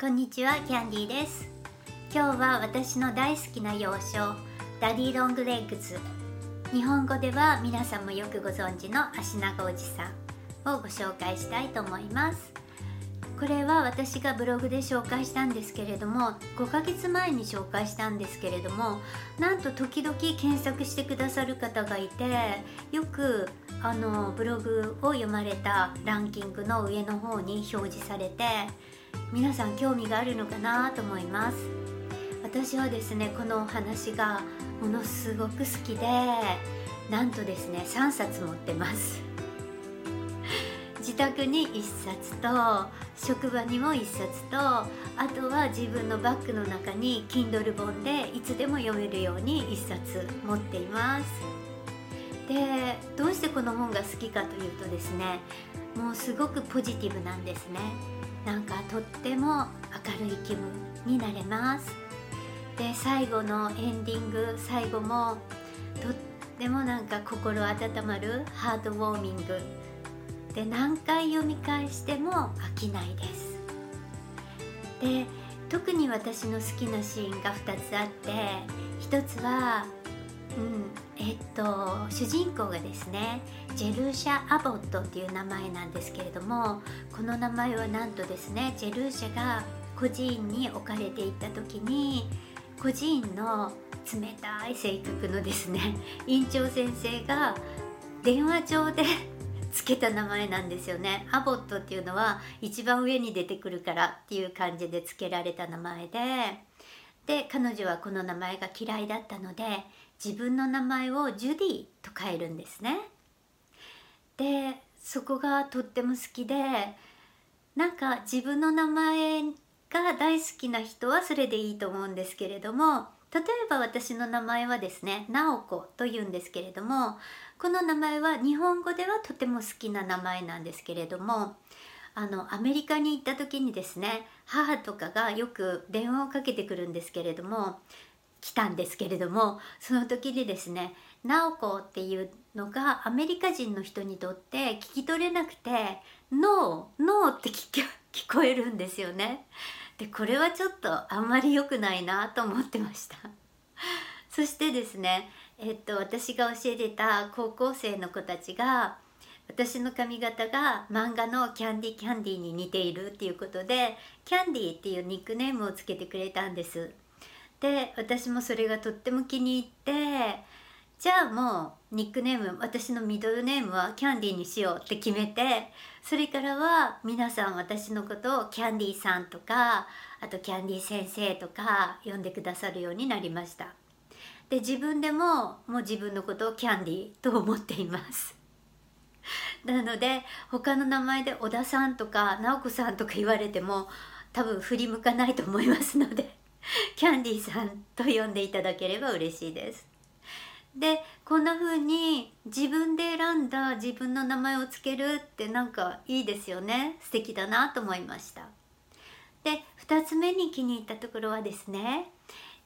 こんにちはキャンディーです。今日は私の大好きな洋書 Daddy Long Legs。日本語では皆さんもよくご存知の足長おじさんをご紹介したいと思います。これは私がブログで紹介したんですけれども5ヶ月前に紹介したんですけれどもなんと時々検索してくださる方がいてよくあのブログを読まれたランキングの上の方に表示されて皆さん興味があるのかなと思います。私はですねこのお話がものすごく好きでなんとですね3冊持ってます。自宅に1冊と職場にも1冊とあとは自分のバッグの中に Kindle 本でいつでも読めるように1冊持っています。でどうしてこの本が好きかというとですねもうすごくポジティブなんですね。なんかとっても明るい気分になれます。で最後のエンディング最後もとってもなんか心温まるハートウォーミング。で何回読み返しても飽きないです。で特に私の好きなシーンが2つあって1つはうん。えっと主人公がですねジェルーシャ・アボットっていう名前なんですけれどもこの名前はなんとですねジェルーシャが孤児院に置かれていった時に孤児院の冷たい性格のですね 院長先生が電話帳で つけた名前なんですよね。アボットっていうのは一番上に出てくるからっていう感じで付けられた名前でで彼女はこの名前が嫌いだったので自分の名前をジュディと変えるんですね。でそこがとっても好きでなんか自分の名前が大好きな人はそれでいいと思うんですけれども例えば私の名前はですね直子というんですけれどもこの名前は日本語ではとても好きな名前なんですけれどもあのアメリカに行った時にですね母とかがよく電話をかけてくるんですけれども来たんですけれどもその時にですね「直子」っていうのがアメリカ人の人にとって聞き取れなくて「ノーノー」って 聞こえるんですよね。でこれはちょっとあんまり良くないなと思ってました。そしてですねえっと、私が教えてた高校生の子たちが私の髪型が漫画のキャンディキャンディに似ているっていうことでキャンディっていうニックネームをつけてくれたんです。で私もそれがとっても気に入ってじゃあもうニックネーム私のミドルネームはキャンディにしようって決めてそれからは皆さん私のことをキャンディさんとかあとキャンディ先生とか呼んでくださるようになりました。で自分でももう自分のことをキャンディーと思っています。なので他の名前で小田さんとか直子さんとか言われても多分振り向かないと思いますので キャンディーさんと呼んでいただければ嬉しいです。でこんな風に自分で選んだ自分の名前を付けるってなんかいいですよね。素敵だなと思いました。で2つ目に気に入ったところはですね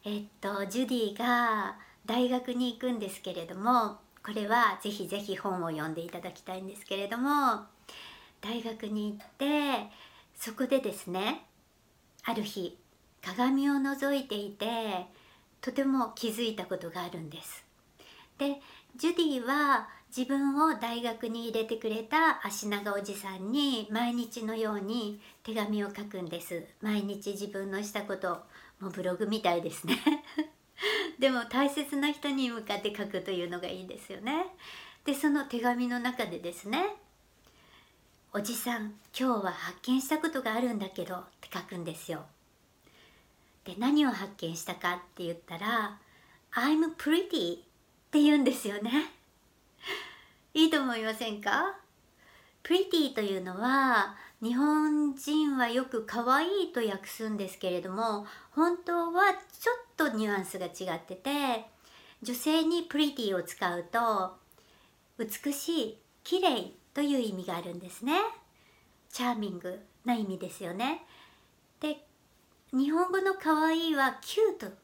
えっとジュディが大学に行くんですけれどもこれはぜひぜひ本を読んでいただきたいんですけれども大学に行ってそこでですねある日鏡を覗いていてとても気づいたことがあるんです。でジュディは自分を大学に入れてくれた足長おじさんに毎日のように手紙を書くんです毎日自分のしたこともうブログみたいですね でも大切な人に向かって書くというのがいいですよね。でその手紙の中でですね「おじさん今日は発見したことがあるんだけど」って書くんですよ。で何を発見したか？って言ったら「I'm pretty」って言うんですよね。いいと思いませんか pretty というのは日本人はよく可愛いと訳すんですけれども本当はちょっとニュアンスが違ってて女性にプリティを使うと美しい綺麗という意味があるんですね。チャーミングな意味ですよね。で日本語の可愛いはキュート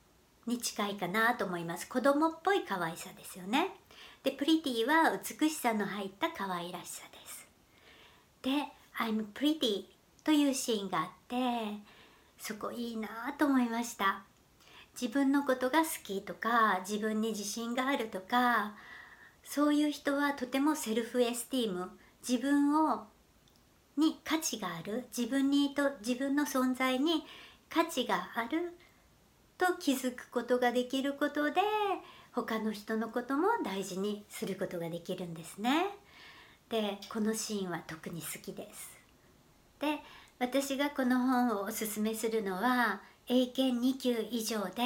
に近いかなと思います。子供っぽい可愛さですよね。でプリティは美しさの入った可愛らしさです。で I'm pretty というシーンがあってそこいいなと思いました。自分のことが好きとか自分に自信があるとかそういう人はとてもセルフエスティーム。自分をに価値がある。自分にと自分の存在に価値がある。と気づくことができることで他の人のことも大事にすることができるんですね。でこのシーンは特に好きです。で私がこの本をおすすめするのは英検2級以上で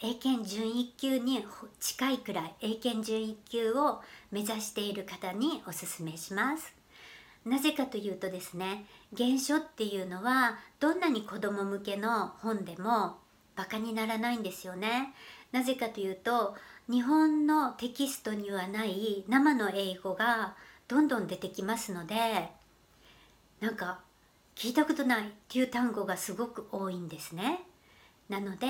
英検準1級に近いくらい英検準1級を目指している方におすすめします。なぜかというとですね原書っていうのはどんなに子供向けの本でもバカにならないんですよね。なぜかというと日本のテキストにはない生の英語がどんどん出てきますのでなんか聞いたことないっていう単語がすごく多いんですね。なので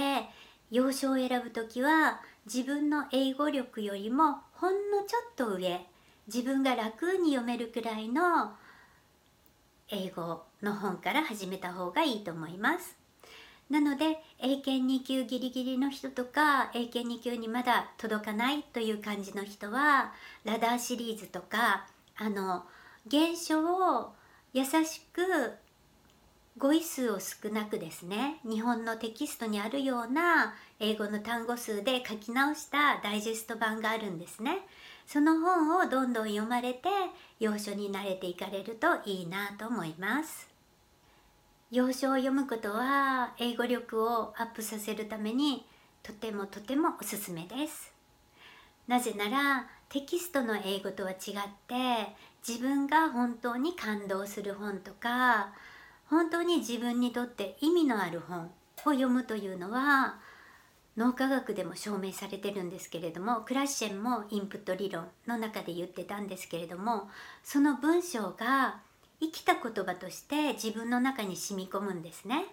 要所を選ぶ時は自分の英語力よりもほんのちょっと上自分が楽に読めるくらいの英語の本から始めた方がいいと思います。なので英検2級ギリギリの人とか英検2級にまだ届かないという感じの人はラダーシリーズとかあの原書を優しく語彙数を少なくですね日本のテキストにあるような英語の単語数で書き直したダイジェスト版があるんですね。その本をどんどん読まれて要所に慣れていかれるといいなと思います。要所を読むことは英語力をアップさせるためにとてもとてもおすすめです。なぜならテキストの英語とは違って自分が本当に感動する本とか本当に自分にとって意味のある本を読むというのは脳科学でも証明されてるんですけれどもクラッシェンもインプット理論の中で言ってたんですけれどもその文章が生きた言葉として自分の中に染み込むんですね。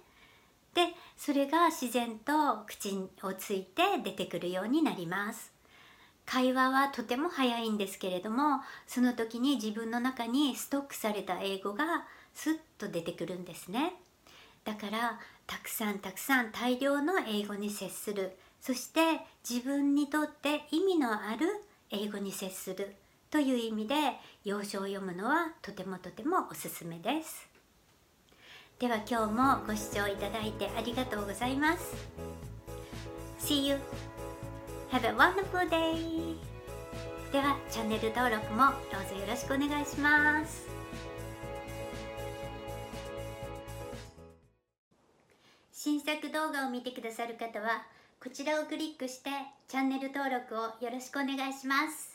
でそれが自然と口をついて出てくるようになります。会話はとても早いんですけれどもその時に自分の中にストックされた英語がスッと出てくるんですね。だからたくさんたくさん大量の英語に接する。そして自分にとって意味のある英語に接する。という意味で要所を読むのはとてもとてもおすすめです。では今日もご視聴いただいてありがとうございます。See you! Have a wonderful day! ではチャンネル登録もどうぞよろしくお願いします新作動画を見てくださる方はこちらをクリックしてチャンネル登録をよろしくお願いします。